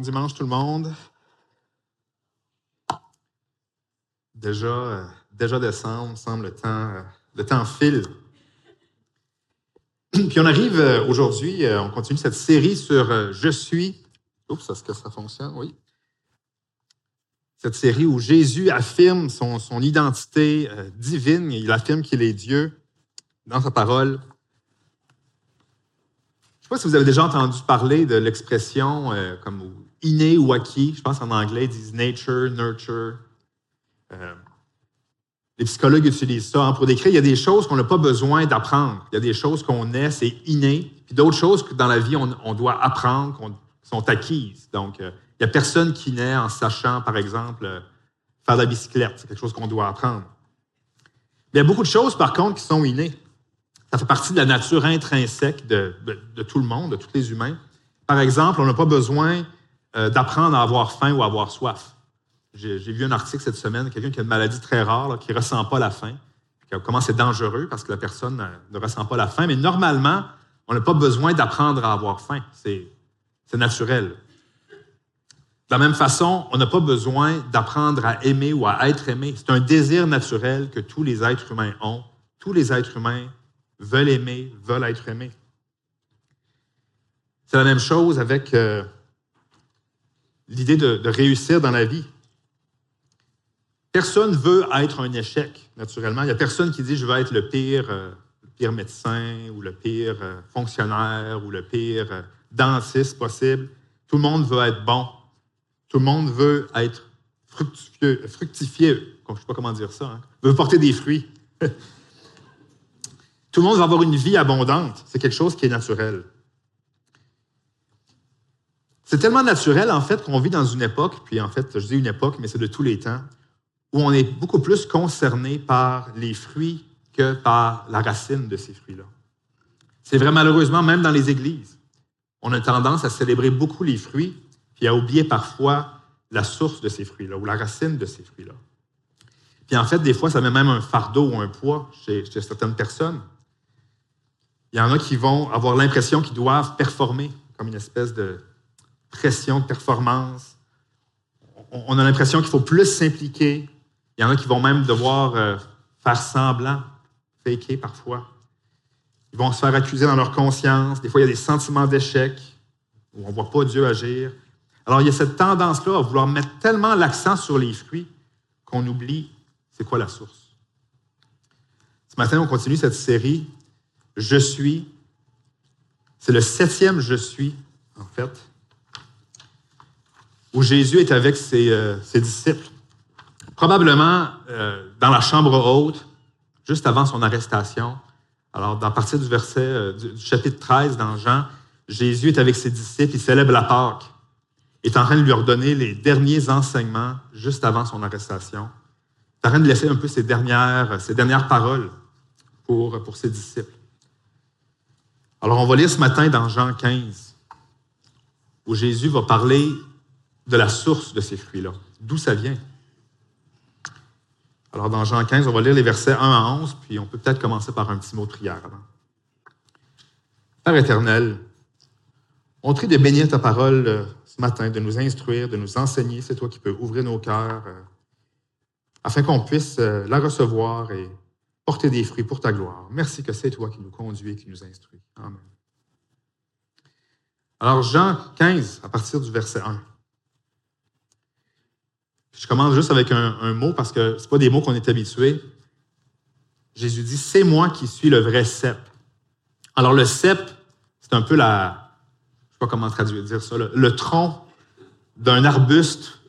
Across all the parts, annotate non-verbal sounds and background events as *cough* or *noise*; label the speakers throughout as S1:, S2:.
S1: Dimanche tout le monde. Déjà, euh, déjà décembre, semble le temps, euh, le temps file. *clears throat* Puis on arrive euh, aujourd'hui, on continue cette série sur Je suis. Oups, est-ce que ça fonctionne? Oui. Cette série où Jésus affirme son, son identité divine, il affirme qu'il est Dieu dans sa parole. Je ne sais pas si vous avez déjà entendu parler de l'expression euh, comme inné ou acquis. Je pense en anglais, ils disent nature, nurture. Euh, les psychologues utilisent ça hein, pour décrire. Il y a des choses qu'on n'a pas besoin d'apprendre. Il y a des choses qu'on est, c'est inné. Puis d'autres choses que dans la vie, on, doit apprendre, qui sont acquises. Donc, euh, il n'y a personne qui naît en sachant, par exemple, faire de la bicyclette. C'est quelque chose qu'on doit apprendre. il y a beaucoup de choses, par contre, qui sont innées. Ça fait partie de la nature intrinsèque de, tout le monde, de tous les humains. Par exemple, on n'a pas besoin euh, d'apprendre à avoir faim ou à avoir soif. J'ai vu un article cette semaine, quelqu'un qui a une maladie très rare, qui ne ressent pas la faim. Comment c'est dangereux parce que la personne ne ressent pas la faim. Mais normalement, on n'a pas besoin d'apprendre à avoir faim. C'est naturel. De la même façon, on n'a pas besoin d'apprendre à aimer ou à être aimé. C'est un désir naturel que tous les êtres humains ont. Tous les êtres humains veulent aimer, veulent être aimés. C'est la même chose avec euh, l'idée de, réussir dans la vie. Personne veut être un échec, naturellement. Il n'y a personne qui dit je veux être le pire, euh, médecin ou le pire euh, fonctionnaire ou le pire dentiste possible. Tout le monde veut être bon. Tout le monde veut être fructifié, fructifié je ne sais pas comment dire ça, hein, veut porter des fruits. *laughs* Tout le monde va avoir une vie abondante. C'est quelque chose qui est naturel. C'est tellement naturel, en fait, qu'on vit dans une époque, puis en fait, je dis une époque, mais c'est de tous les temps, où on est beaucoup plus concerné par les fruits que par la racine de ces fruits-là. C'est vrai, malheureusement, même dans les églises, on a tendance à célébrer beaucoup les fruits, puis à oublier parfois la source de ces fruits-là, ou la racine de ces fruits-là. Puis en fait, des fois, ça met même un fardeau ou un poids chez certaines personnes. Il y en a qui vont avoir l'impression qu'ils doivent performer, comme une espèce de pression de performance. On a l'impression qu'il faut plus s'impliquer. Il y en a qui vont même devoir euh, faire semblant, faker parfois. Ils vont se faire accuser dans leur conscience. Des fois, il y a des sentiments d'échec où on ne voit pas Dieu agir. Alors, il y a cette tendance-là à vouloir mettre tellement l'accent sur les fruits qu'on oublie c'est quoi la source. Ce matin, on continue cette série je suis. C'est le septième je suis, en fait, où Jésus est avec ses, euh, disciples. Probablement euh, dans la chambre haute, juste avant son arrestation. Alors, à partir du verset euh, du, chapitre 13 dans Jean, Jésus est avec ses disciples, il célèbre la Pâque. Est en train de leur donner les derniers enseignements juste avant son arrestation. Est en train de laisser un peu ses dernières, ses dernières paroles pour, pour ses disciples. Alors, on va lire ce matin dans Jean 15, où Jésus va parler de la source de ces fruits-là, d'où ça vient? Alors, dans Jean 15, on va lire les versets 1 à 11, puis on peut peut-être commencer par un petit mot de prière avant. Père éternel, on te de bénir ta parole euh, ce matin, de nous instruire, de nous enseigner. C'est toi qui peux ouvrir nos cœurs euh, afin qu'on puisse euh, la recevoir et porter des fruits pour ta gloire. Merci que c'est toi qui nous conduis et qui nous instruis. Amen. Alors, Jean 15, à partir du verset 1. Je commence juste avec un, mot parce que ce pas des mots qu'on est habitué. Jésus dit C'est moi qui suis le vrai cep. Alors, le cep, c'est un peu la. Je ne sais pas comment traduire dire ça, le, tronc d'un arbuste,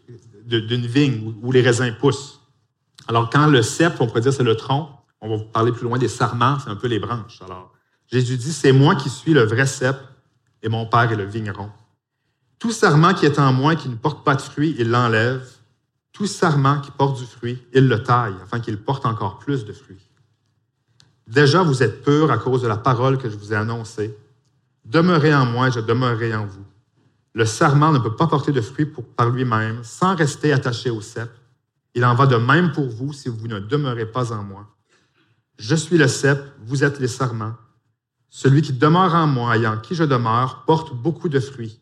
S1: d'une vigne où, les raisins poussent. Alors, quand le cep, on pourrait dire c'est le tronc, on va parler plus loin des sarments, c'est un peu les branches. Alors, Jésus dit, c'est moi qui suis le vrai cep et mon Père est le vigneron. Tout sarment qui est en moi qui ne porte pas de fruit, il l'enlève. Tout sarment qui porte du fruit, il le taille afin qu'il porte encore plus de fruits. Déjà, vous êtes purs à cause de la parole que je vous ai annoncée. Demeurez en moi, je demeurerai en vous. Le sarment ne peut pas porter de fruits par lui-même sans rester attaché au cep. Il en va de même pour vous si vous ne demeurez pas en moi. Je suis le cep, vous êtes les sarments. Celui qui demeure en moi et en qui je demeure porte beaucoup de fruits,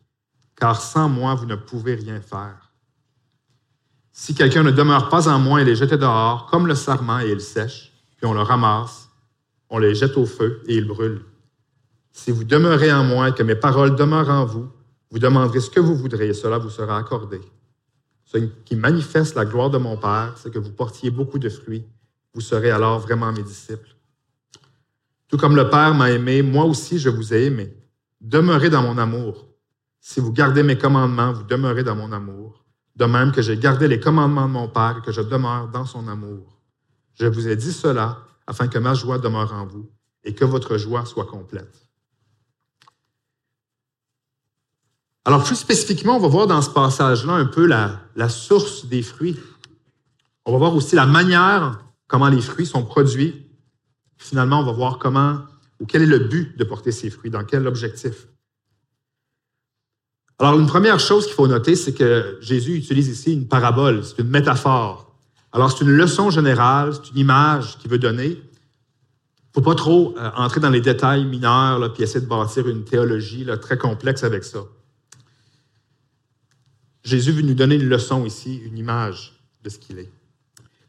S1: car sans moi, vous ne pouvez rien faire. Si quelqu'un ne demeure pas en moi, il est jeté dehors, comme le sarment, et il sèche, puis on le ramasse, on les jette au feu, et il brûle. Si vous demeurez en moi et que mes paroles demeurent en vous, vous demanderez ce que vous voudrez, et cela vous sera accordé. Ce qui manifeste la gloire de mon Père, c'est que vous portiez beaucoup de fruits. Vous serez alors vraiment mes disciples. Tout comme le Père m'a aimé, moi aussi je vous ai aimé. Demeurez dans mon amour. Si vous gardez mes commandements, vous demeurez dans mon amour. De même que j'ai gardé les commandements de mon Père et que je demeure dans son amour. Je vous ai dit cela afin que ma joie demeure en vous et que votre joie soit complète. Alors, plus spécifiquement, on va voir dans ce passage-là un peu la, la, source des fruits. On va voir aussi la manière comment les fruits sont produits. Finalement, on va voir comment ou quel est le but de porter ces fruits, dans quel objectif. Alors, une première chose qu'il faut noter, c'est que Jésus utilise ici une parabole, c'est une métaphore. Alors, c'est une leçon générale, c'est une image qu'il veut donner. Il ne faut pas trop euh, entrer dans les détails mineurs, puis essayer de bâtir une théologie très complexe avec ça. Jésus veut nous donner une leçon ici, une image de ce qu'il est.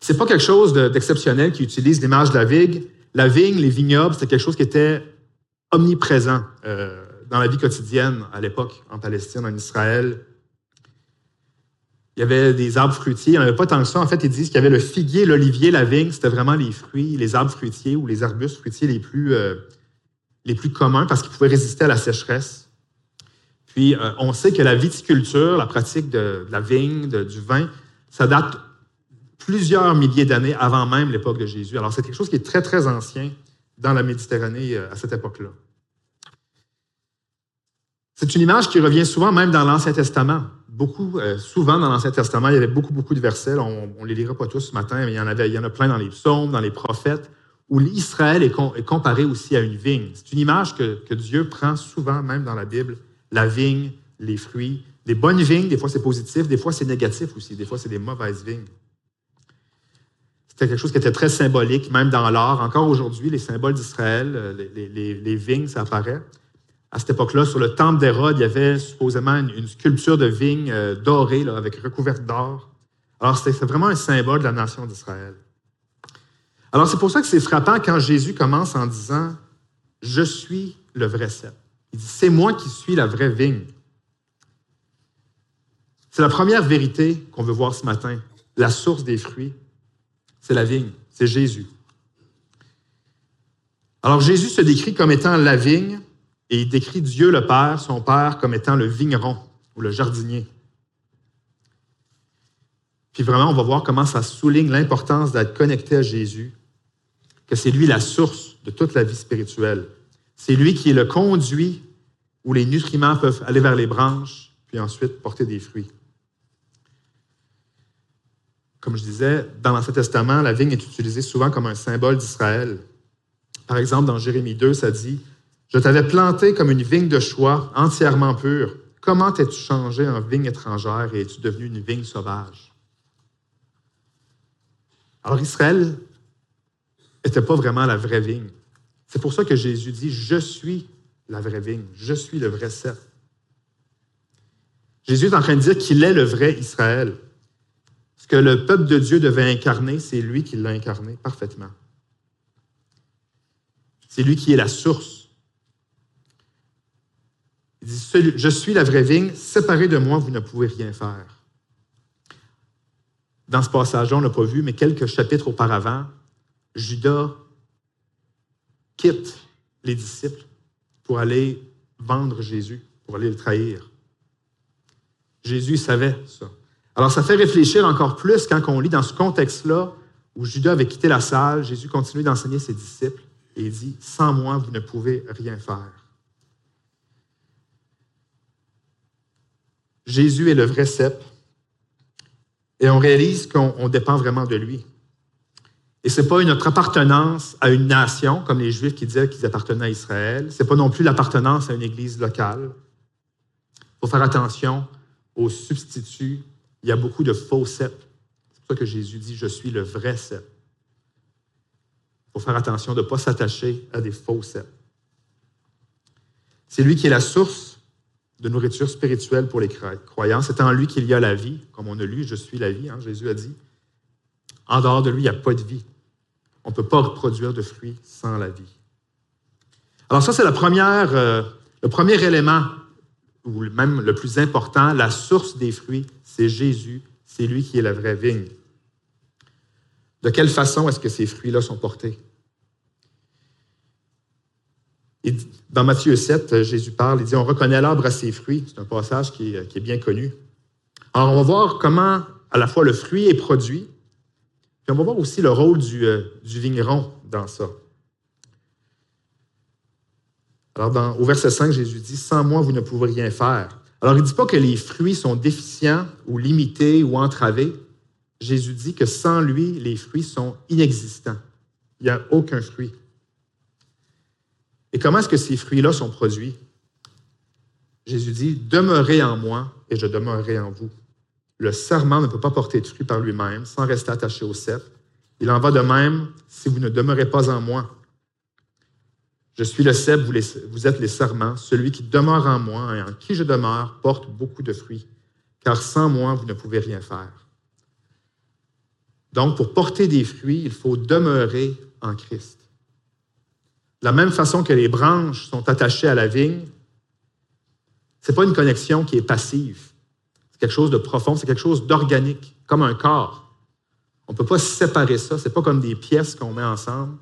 S1: Ce n'est pas quelque chose d'exceptionnel qui utilise l'image de la vigne. La vigne, les vignobles, c'était quelque chose qui était omniprésent euh, dans la vie quotidienne à l'époque, en Palestine, en Israël. Il y avait des arbres fruitiers. Il n'y en avait pas tant que ça. En fait, ils disent qu'il y avait le figuier, l'olivier, la vigne. C'était vraiment les fruits, les arbres fruitiers ou les arbustes fruitiers les plus, euh, les plus communs parce qu'ils pouvaient résister à la sécheresse. Puis, euh, on sait que la viticulture, la pratique de, la vigne, du vin, ça date plusieurs milliers d'années avant même l'époque de Jésus. Alors, c'est quelque chose qui est très, très ancien dans la Méditerranée euh, à cette époque-là. C'est une image qui revient souvent même dans l'Ancien Testament. Beaucoup, euh, souvent dans l'Ancien Testament, il y avait beaucoup, beaucoup de versets. on ne les lira pas tous ce matin, mais il y en avait, il y en a plein dans les psaumes, dans les prophètes, où l'Israël est, comparé aussi à une vigne. C'est une image que, que Dieu prend souvent, même dans la Bible, la vigne, les fruits. Des bonnes vignes, des fois c'est positif, des fois c'est négatif aussi, des fois c'est des mauvaises vignes. C'était quelque chose qui était très symbolique, même dans l'art. Encore aujourd'hui, les symboles d'Israël, euh, les, vignes, ça apparaît. À cette époque-là, sur le temple d'Hérode, il y avait supposément une, sculpture de vigne euh, dorée, avec recouverte d'or. Alors, c'était vraiment un symbole de la nation d'Israël. Alors, c'est pour ça que c'est frappant quand Jésus commence en disant Je suis le vrai cep. Il dit, c'est moi qui suis la vraie vigne. C'est la première vérité qu'on veut voir ce matin. La source des fruits, c'est la vigne, c'est Jésus. Alors Jésus se décrit comme étant la vigne et il décrit Dieu le Père, son Père, comme étant le vigneron ou le jardinier. Puis vraiment, on va voir comment ça souligne l'importance d'être connecté à Jésus, que c'est lui la source de toute la vie spirituelle. C'est lui qui est le conduit où les nutriments peuvent aller vers les branches, puis ensuite porter des fruits. Comme je disais, dans l'Ancien Testament, la vigne est utilisée souvent comme un symbole d'Israël. Par exemple, dans Jérémie 2, ça dit Je t'avais planté comme une vigne de choix, entièrement pure. Comment t'es-tu changé en vigne étrangère et es-tu devenu une vigne sauvage? Alors, Israël n'était pas vraiment la vraie vigne. C'est pour ça que Jésus dit, je suis la vraie vigne, je suis le vrai cep. Jésus est en train de dire qu'il est le vrai Israël. Ce que le peuple de Dieu devait incarner, c'est lui qui l'a incarné parfaitement. C'est lui qui est la source. Il dit, je suis la vraie vigne, séparé de moi, vous ne pouvez rien faire. Dans ce passage-là, on n'a pas vu, mais quelques chapitres auparavant, Judas quitte les disciples pour aller vendre Jésus, pour aller le trahir. Jésus savait ça. Alors ça fait réfléchir encore plus quand on lit dans ce contexte-là où Judas avait quitté la salle, Jésus continue d'enseigner ses disciples et il dit, sans moi, vous ne pouvez rien faire. Jésus est le vrai cep et on réalise qu'on dépend vraiment de lui. Et ce n'est pas notre appartenance à une nation, comme les Juifs qui disaient qu'ils appartenaient à Israël. Ce n'est pas non plus l'appartenance à une église locale. Il faut faire attention aux substituts. Il y a beaucoup de faux ceps. C'est pour ça que Jésus dit, je suis le vrai cep. Il faut faire attention de ne pas s'attacher à des faux ceps. C'est lui qui est la source de nourriture spirituelle pour les croyants. C'est en lui qu'il y a la vie, comme on a lu, je suis la vie, hein, Jésus a dit. En dehors de lui, il n'y a pas de vie. On ne peut pas produire de fruits sans la vie. Alors ça, c'est euh, le premier élément, ou même le plus important, la source des fruits, c'est Jésus, c'est lui qui est la vraie vigne. De quelle façon est-ce que ces fruits-là sont portés? Dans Matthieu 7, Jésus parle, il dit, on reconnaît l'arbre à ses fruits. C'est un passage qui est, qui est, bien connu. Alors, on va voir comment à la fois le fruit est produit, puis on va voir aussi le rôle du, euh, vigneron dans ça. Alors, au verset 5, Jésus dit, Sans moi, vous ne pouvez rien faire. Alors, il ne dit pas que les fruits sont déficients ou limités ou entravés. Jésus dit que sans lui, les fruits sont inexistants. Il n'y a aucun fruit. Et comment est-ce que ces fruits-là sont produits? Jésus dit, Demeurez en moi et je demeurerai en vous. Le serment ne peut pas porter de fruits par lui-même sans rester attaché au cep. Il en va de même si vous ne demeurez pas en moi. Je suis le cep, vous, êtes les serments. Celui qui demeure en moi et en qui je demeure porte beaucoup de fruits, car sans moi, vous ne pouvez rien faire. Donc, pour porter des fruits, il faut demeurer en Christ. De la même façon que les branches sont attachées à la vigne, ce n'est pas une connexion qui est passive. C'est quelque chose de profond, c'est quelque chose d'organique, comme un corps. On ne peut pas séparer ça. Ce n'est pas comme des pièces qu'on met ensemble.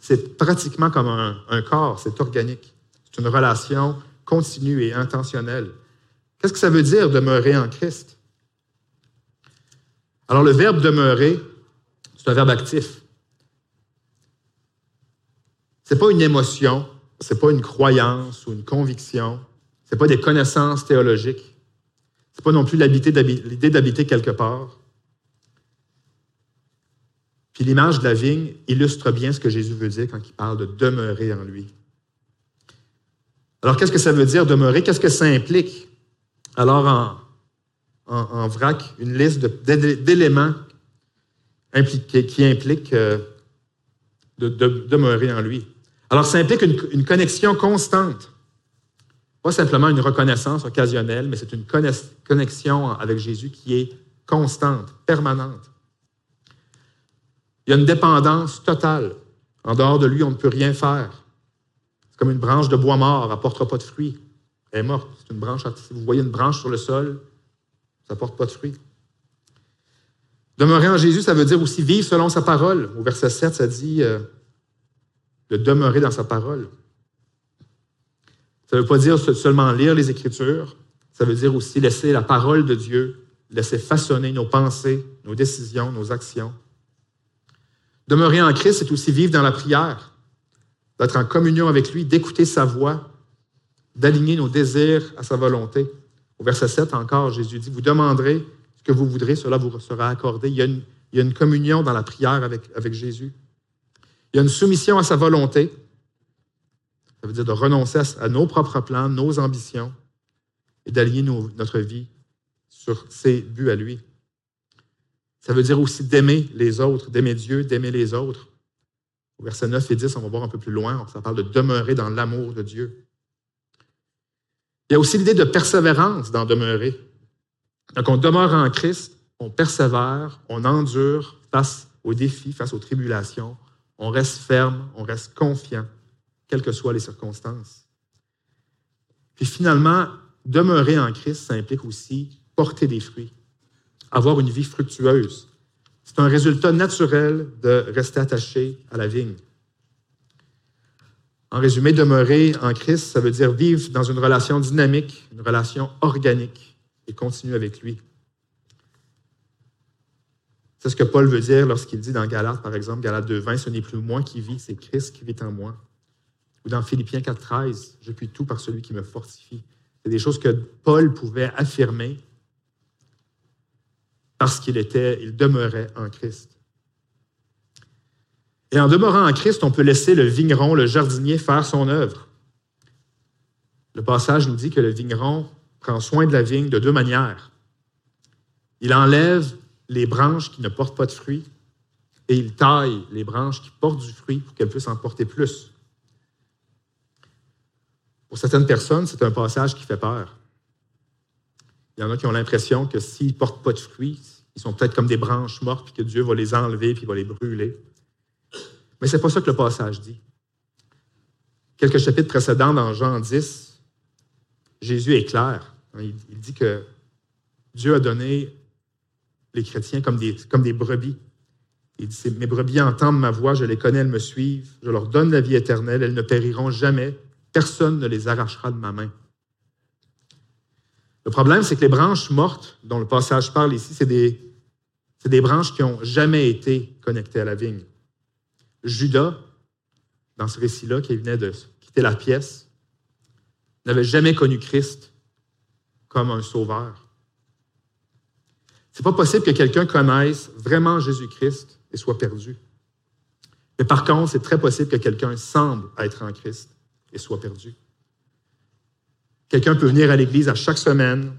S1: C'est pratiquement comme un, corps, c'est organique. C'est une relation continue et intentionnelle. Qu'est-ce que ça veut dire demeurer en Christ? Alors, le verbe demeurer, c'est un verbe actif. Ce n'est pas une émotion, ce n'est pas une croyance ou une conviction, ce n'est pas des connaissances théologiques, ce n'est pas non plus l'idée d'habiter quelque part. Puis l'image de la vigne illustre bien ce que Jésus veut dire quand il parle de demeurer en lui. Alors, qu'est-ce que ça veut dire demeurer? Qu'est-ce que ça implique? Alors, en, vrac, une liste d'éléments qui impliquent euh, de, demeurer en lui. Alors, ça implique une, connexion constante. Pas simplement une reconnaissance occasionnelle, mais c'est une connexion avec Jésus qui est constante, permanente. Il y a une dépendance totale. En dehors de lui, on ne peut rien faire. C'est comme une branche de bois mort, elle n'apportera pas de fruits. Elle est morte. C'est une branche. Si vous voyez une branche sur le sol, ça ne porte pas de fruits. Demeurer en Jésus, ça veut dire aussi vivre selon sa parole. Au verset 7, ça dit euh, de demeurer dans sa parole. Ça ne veut pas dire seulement lire les Écritures, ça veut dire aussi laisser la parole de Dieu, laisser façonner nos pensées, nos décisions, nos actions. Demeurer en Christ, c'est aussi vivre dans la prière, d'être en communion avec lui, d'écouter sa voix, d'aligner nos désirs à sa volonté. Au verset 7 encore, Jésus dit, vous demanderez ce que vous voudrez, cela vous sera accordé. Il y a une, communion dans la prière avec, avec Jésus. Il y a une soumission à sa volonté. Ça veut dire de renoncer à, nos propres plans, nos ambitions, et d'aligner notre vie sur ses buts à lui. Ça veut dire aussi d'aimer les autres, d'aimer Dieu, d'aimer les autres. Au verset 9 et 10, on va voir un peu plus loin, ça parle de demeurer dans l'amour de Dieu. Il y a aussi l'idée de persévérance dans demeurer. Donc, on demeure en Christ, on persévère, on endure face aux défis, face aux tribulations, on reste ferme, on reste confiant, quelles que soient les circonstances. Puis finalement, demeurer en Christ, ça implique aussi porter des fruits avoir une vie fructueuse. C'est un résultat naturel de rester attaché à la vigne. En résumé, demeurer en Christ, ça veut dire vivre dans une relation dynamique, une relation organique et continuer avec lui. C'est ce que Paul veut dire lorsqu'il dit dans Galates, par exemple, Galates 2.20, ce n'est plus moi qui vis, c'est Christ qui vit en moi. Ou dans Philippiens 4.13, je puis tout par celui qui me fortifie. C'est des choses que Paul pouvait affirmer parce qu'il était, il demeurait en Christ. Et en demeurant en Christ, on peut laisser le vigneron, le jardinier, faire son œuvre. Le passage nous dit que le vigneron prend soin de la vigne de deux manières. Il enlève les branches qui ne portent pas de fruits et il taille les branches qui portent du fruit pour qu'elles puissent en porter plus. Pour certaines personnes, c'est un passage qui fait peur. Il y en a qui ont l'impression que s'ils ne portent pas de fruits, ils sont peut-être comme des branches mortes, puis que Dieu va les enlever, puis va les brûler. Mais ce n'est pas ça que le passage dit. Quelques chapitres précédents, dans Jean 10, Jésus est clair. Il, dit que Dieu a donné les chrétiens comme des, comme des brebis. Il dit, mes brebis entendent ma voix, je les connais, elles me suivent, je leur donne la vie éternelle, elles ne périront jamais, personne ne les arrachera de ma main. Le problème, c'est que les branches mortes dont le passage parle ici, c'est des, des branches qui n'ont jamais été connectées à la vigne. Judas, dans ce récit-là, qui venait de quitter la pièce, n'avait jamais connu Christ comme un sauveur. C'est pas possible que quelqu'un connaisse vraiment Jésus-Christ et soit perdu. Mais par contre, c'est très possible que quelqu'un semble être en Christ et soit perdu. Quelqu'un peut venir à l'église à chaque semaine,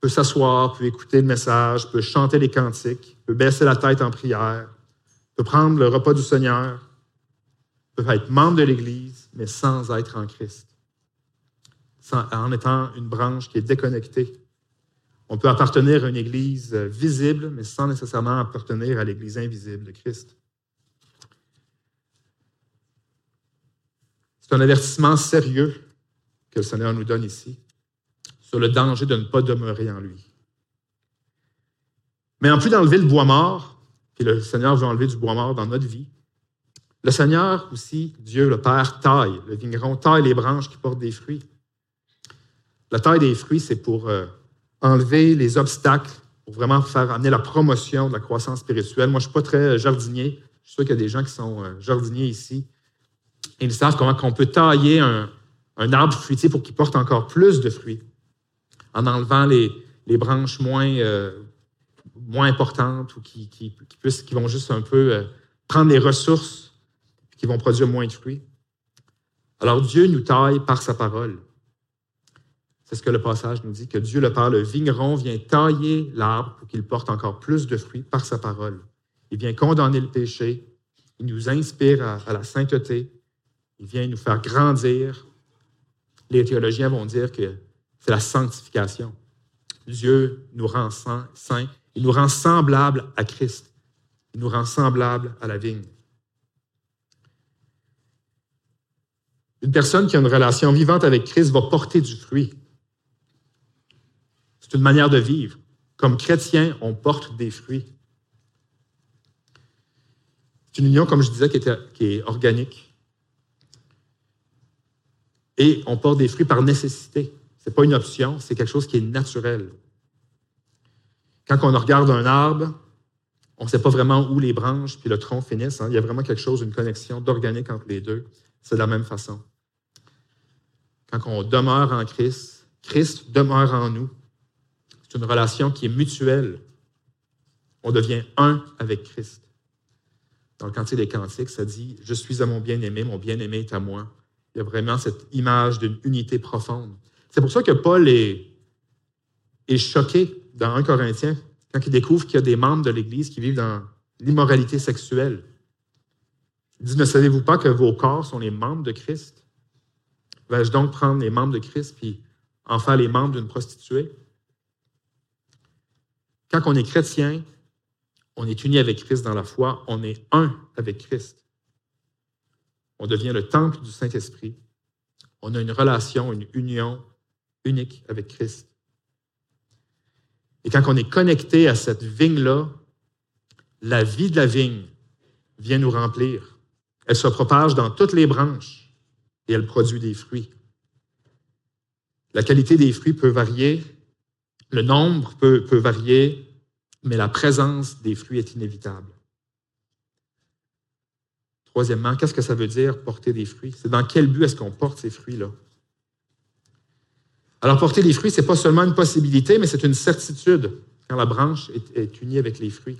S1: peut s'asseoir, peut écouter le message, peut chanter les cantiques, peut baisser la tête en prière, peut prendre le repas du Seigneur, peut être membre de l'Église, mais sans être en Christ, en étant une branche qui est déconnectée. On peut appartenir à une Église visible, mais sans nécessairement appartenir à l'Église invisible de Christ. C'est un avertissement sérieux que le Seigneur nous donne ici sur le danger de ne pas demeurer en lui. Mais en plus d'enlever le bois mort, puis le Seigneur veut enlever du bois mort dans notre vie, le Seigneur aussi, Dieu le Père, taille, le vigneron taille les branches qui portent des fruits. La taille des fruits, c'est pour euh, enlever les obstacles, pour vraiment faire amener la promotion de la croissance spirituelle. Moi, je ne suis pas très jardinier. Je suis sûr qu'il y a des gens qui sont euh, jardiniers ici. ils savent comment on peut tailler un, arbre fruitier pour qu'il porte encore plus de fruits, en enlevant les, branches moins, euh, moins importantes ou qui, vont juste un peu prendre les ressources qui vont produire moins de fruits. Alors Dieu nous taille par sa parole. C'est ce que le passage nous dit, que Dieu, le Père, le vigneron, vient tailler l'arbre pour qu'il porte encore plus de fruits par sa parole. Il vient condamner le péché, il nous inspire à, la sainteté, il vient nous faire grandir. Les théologiens vont dire que c'est la sanctification. Dieu nous rend saints, il nous rend semblables à Christ, il nous rend semblables à la vigne. Une personne qui a une relation vivante avec Christ va porter du fruit. C'est une manière de vivre. Comme chrétien, on porte des fruits. C'est une union, comme je disais, qui est, organique. Et on porte des fruits par nécessité. Ce n'est pas une option, c'est quelque chose qui est naturel. Quand on regarde un arbre, on ne sait pas vraiment où les branches puis le tronc finissent. Hein. Il y a vraiment quelque chose, une connexion d'organique entre les deux. C'est de la même façon quand on demeure en Christ, Christ demeure en nous. Une relation qui est mutuelle. On devient un avec Christ. Dans le Cantique des Cantiques, ça dit Je suis à mon bien-aimé, mon bien-aimé est à moi. Il y a vraiment cette image d'une unité profonde. C'est pour ça que Paul est, est choqué dans 1 Corinthiens quand il découvre qu'il y a des membres de l'Église qui vivent dans l'immoralité sexuelle. Il dit Ne savez-vous pas que vos corps sont les membres de Christ Vais-je donc prendre les membres de Christ puis en faire les membres d'une prostituée? Quand on est chrétien, on est uni avec Christ dans la foi, on est un avec Christ. On devient le temple du Saint-Esprit. On a une relation, une union unique avec Christ. Et quand on est connecté à cette vigne-là, la vie de la vigne vient nous remplir. Elle se propage dans toutes les branches et elle produit des fruits. La qualité des fruits peut varier, le nombre peut, peut varier, mais la présence des fruits est inévitable. Troisièmement, qu'est-ce que ça veut dire porter des fruits? C'est dans quel but est-ce qu'on porte ces fruits-là? Alors, porter des fruits, ce n'est pas seulement une possibilité, mais c'est une certitude quand la branche est, unie avec les fruits,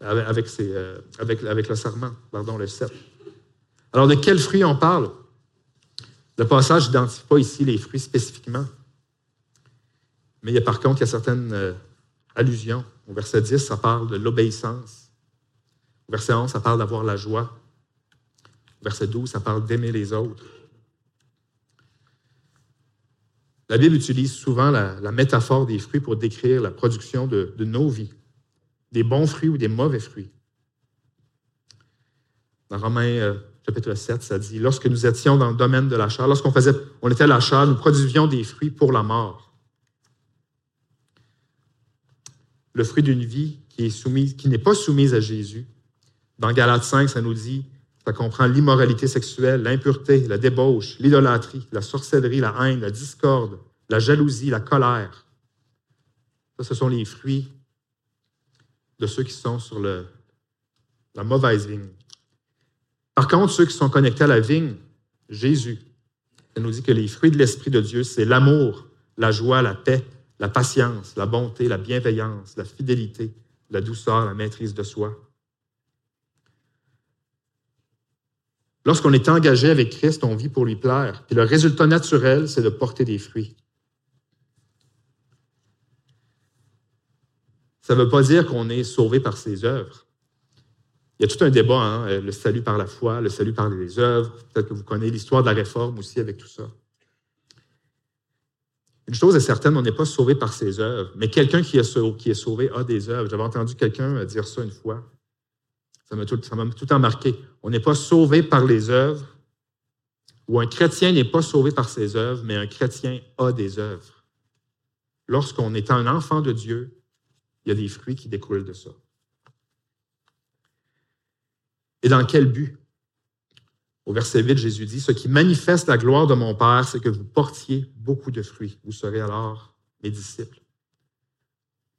S1: avec, euh, le serment, pardon, le cep. Alors, de quels fruits on parle? Le passage n'identifie pas ici les fruits spécifiquement. Mais il y a, par contre, il y a certaines allusions. Au verset 10, ça parle de l'obéissance. Au verset 11, ça parle d'avoir la joie. Au verset 12, ça parle d'aimer les autres. La Bible utilise souvent la, métaphore des fruits pour décrire la production de, nos vies, des bons fruits ou des mauvais fruits. Dans Romains euh, chapitre 7, ça dit, lorsque nous étions dans le domaine de la chair, lorsqu'on faisait, on était à la chair, nous produisions des fruits pour la mort. Le fruit d'une vie qui n'est pas soumise à Jésus. Dans Galates 5, ça nous dit, ça comprend l'immoralité sexuelle, l'impureté, la débauche, l'idolâtrie, la sorcellerie, la haine, la discorde, la jalousie, la colère. Ça, ce sont les fruits de ceux qui sont sur la mauvaise vigne. Par contre, ceux qui sont connectés à la vigne, Jésus, ça nous dit que les fruits de l'Esprit de Dieu, c'est l'amour, la joie, la paix, la patience, la bonté, la bienveillance, la fidélité, la douceur, la maîtrise de soi. Lorsqu'on est engagé avec Christ, on vit pour lui plaire. Et le résultat naturel, c'est de porter des fruits. Ça ne veut pas dire qu'on est sauvé par ses œuvres. Il y a tout un débat, hein, le salut par la foi, le salut par les œuvres. Peut-être que vous connaissez l'histoire de la réforme aussi avec tout ça. Une chose est certaine, on n'est pas sauvé par ses œuvres, mais quelqu'un qui, est sauvé a des œuvres. J'avais entendu quelqu'un dire ça une fois. Ça m'a tout, temps marqué. On n'est pas sauvé par les œuvres, ou un chrétien n'est pas sauvé par ses œuvres, mais un chrétien a des œuvres. Lorsqu'on est un enfant de Dieu, il y a des fruits qui découlent de ça. Et dans quel but? Au verset 8, Jésus dit, Ce qui manifeste la gloire de mon Père, c'est que vous portiez beaucoup de fruits. Vous serez alors mes disciples.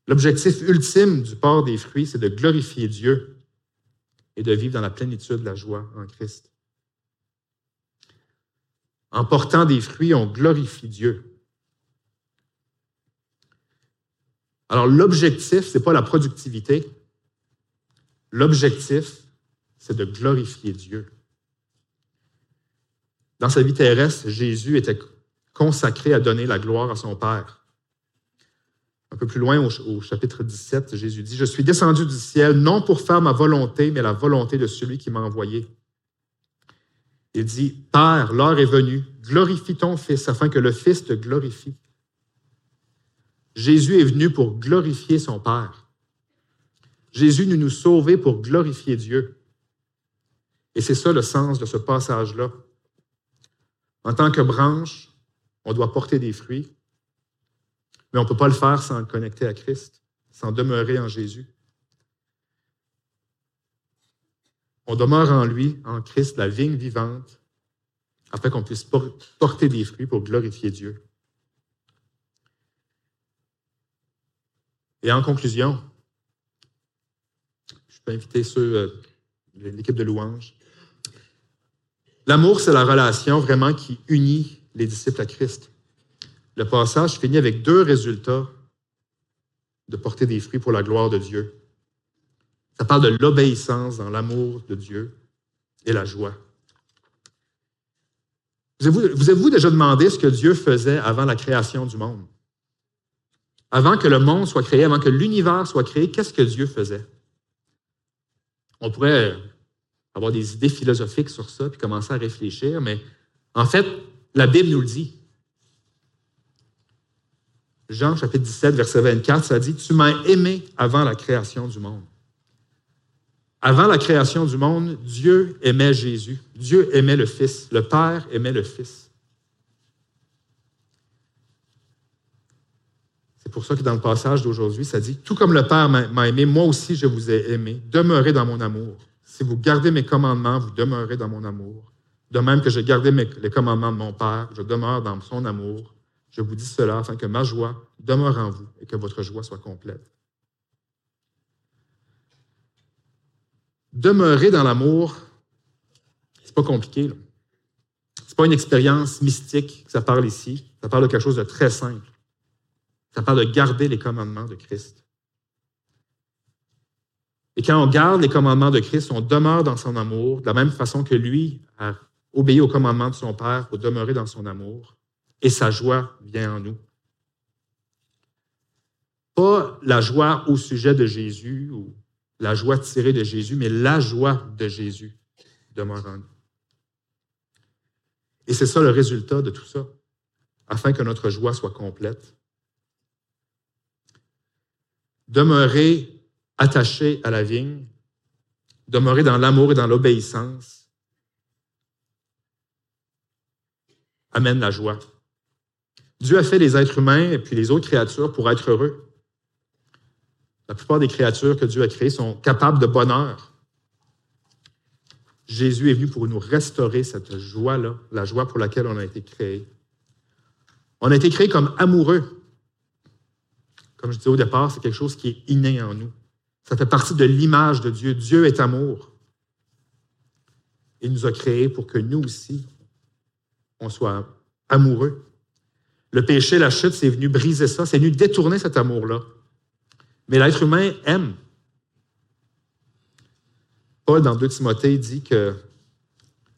S1: L'objectif ultime du port des fruits, c'est de glorifier Dieu et de vivre dans la plénitude de la joie en Christ. En portant des fruits, on glorifie Dieu. Alors l'objectif, ce n'est pas la productivité. L'objectif, c'est de glorifier Dieu. Dans sa vie terrestre, Jésus était consacré à donner la gloire à son Père. Un peu plus loin, au, chapitre 17, Jésus dit, Je suis descendu du ciel non pour faire ma volonté, mais la volonté de celui qui m'a envoyé. Il dit, Père, l'heure est venue, glorifie ton Fils afin que le Fils te glorifie. Jésus est venu pour glorifier son Père. Jésus nous nous sauver pour glorifier Dieu. Et c'est ça le sens de ce passage-là. En tant que branche, on doit porter des fruits, mais on ne peut pas le faire sans connecter à Christ, sans demeurer en Jésus. On demeure en lui, en Christ, la vigne vivante, afin qu'on puisse porter des fruits pour glorifier Dieu. Et en conclusion, je peux inviter ceux, euh, l'équipe de louanges. L'amour, c'est la relation vraiment qui unit les disciples à Christ. Le passage finit avec deux résultats de porter des fruits pour la gloire de Dieu. Ça parle de l'obéissance dans l'amour de Dieu et la joie. Vous avez-vous déjà demandé ce que Dieu faisait avant la création du monde? Avant que le monde soit créé, avant que l'univers soit créé, qu'est-ce que Dieu faisait? On pourrait avoir des idées philosophiques sur ça, puis commencer à réfléchir, mais en fait, la Bible nous le dit. Jean chapitre 17, verset 24, ça dit, Tu m'as aimé avant la création du monde. Avant la création du monde, Dieu aimait Jésus. Dieu aimait le Fils. Le Père aimait le Fils. C'est pour ça que dans le passage d'aujourd'hui, ça dit, Tout comme le Père m'a aimé, moi aussi je vous ai aimé. Demeurez dans mon amour. Si vous gardez mes commandements, vous demeurez dans mon amour. De même que j'ai gardé les commandements de mon Père, je demeure dans son amour. Je vous dis cela afin que ma joie demeure en vous et que votre joie soit complète. Demeurer dans l'amour, c'est pas compliqué. Ce n'est pas une expérience mystique que ça parle ici. Ça parle de quelque chose de très simple. Ça parle de garder les commandements de Christ. Et quand on garde les commandements de Christ, on demeure dans son amour, de la même façon que lui a obéi aux commandements de son Père pour demeurer dans son amour, et sa joie vient en nous. Pas la joie au sujet de Jésus ou la joie tirée de Jésus, mais la joie de Jésus demeure en nous. Et c'est ça le résultat de tout ça. afin que notre joie soit complète. Demeurer attaché à la vigne, demeurer dans l'amour et dans l'obéissance, amène la joie. Dieu a fait les êtres humains et puis les autres créatures pour être heureux. La plupart des créatures que Dieu a créées sont capables de bonheur. Jésus est venu pour nous restaurer cette joie-là, la joie pour laquelle on a été créé. On a été créé comme amoureux. Comme je disais au départ, c'est quelque chose qui est inné en nous. Ça fait partie de l'image de Dieu. Dieu est amour. Il nous a créés pour que nous aussi, on soit amoureux. Le péché, la chute, c'est venu briser ça, c'est venu détourner cet amour-là. Mais l'être humain aime. Paul, dans 2 Timothée, dit que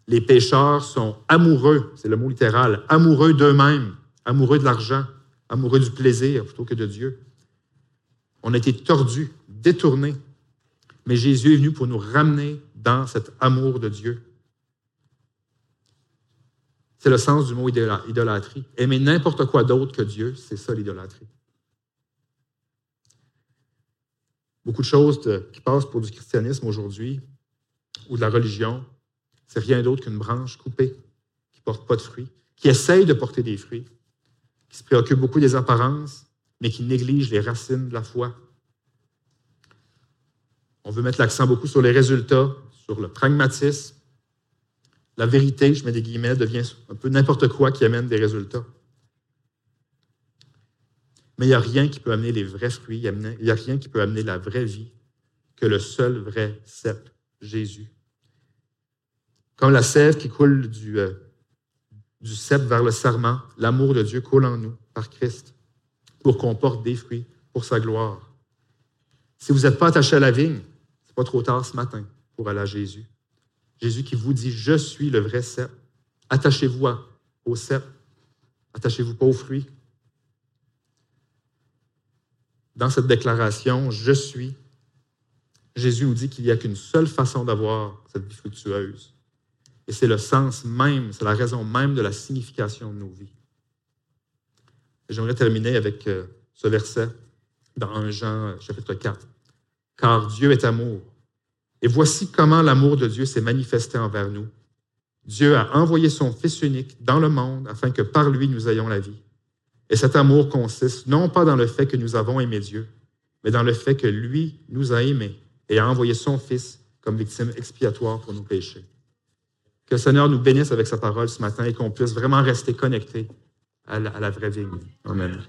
S1: les pécheurs sont amoureux, c'est le mot littéral, amoureux d'eux-mêmes, amoureux de l'argent, amoureux du plaisir plutôt que de Dieu. On a été tordus, détournés. Mais Jésus est venu pour nous ramener dans cet amour de Dieu. C'est le sens du mot idolâtrie. Aimer n'importe quoi d'autre que Dieu, c'est ça l'idolâtrie. Beaucoup de choses qui passent pour du christianisme aujourd'hui ou de la religion, c'est rien d'autre qu'une branche coupée qui ne porte pas de fruits, qui essaye de porter des fruits, qui se préoccupe beaucoup des apparences, mais qui néglige les racines de la foi. On veut mettre l'accent beaucoup sur les résultats, sur le pragmatisme, la vérité, je mets des guillemets, devient un peu n'importe quoi qui amène des résultats. Mais il n'y a rien qui peut amener les vrais fruits, il n'y a rien qui peut amener la vraie vie que le seul vrai cep, Jésus. Comme la sève qui coule du, euh, du cep vers le serment, l'amour de Dieu coule en nous par Christ pour qu'on porte des fruits pour sa gloire. Si vous n'êtes pas attaché à la vigne, pas trop tard ce matin pour aller à Jésus. Jésus qui vous dit, je suis le vrai cep. Attachez-vous au cep. Attachez-vous pas aux fruits. Dans cette déclaration, je suis, Jésus nous dit qu'il n'y a qu'une seule façon d'avoir cette vie fructueuse. Et c'est le sens même, c'est la raison même de la signification de nos vies. J'aimerais terminer avec euh, ce verset dans 1 Jean chapitre 4. Car Dieu est amour. Et voici comment l'amour de Dieu s'est manifesté envers nous. Dieu a envoyé son Fils unique dans le monde afin que par lui nous ayons la vie. Et cet amour consiste non pas dans le fait que nous avons aimé Dieu, mais dans le fait que lui nous a aimés et a envoyé son Fils comme victime expiatoire pour nos péchés. Que le Seigneur nous bénisse avec sa parole ce matin et qu'on puisse vraiment rester connectés à la, vraie vie. Amen.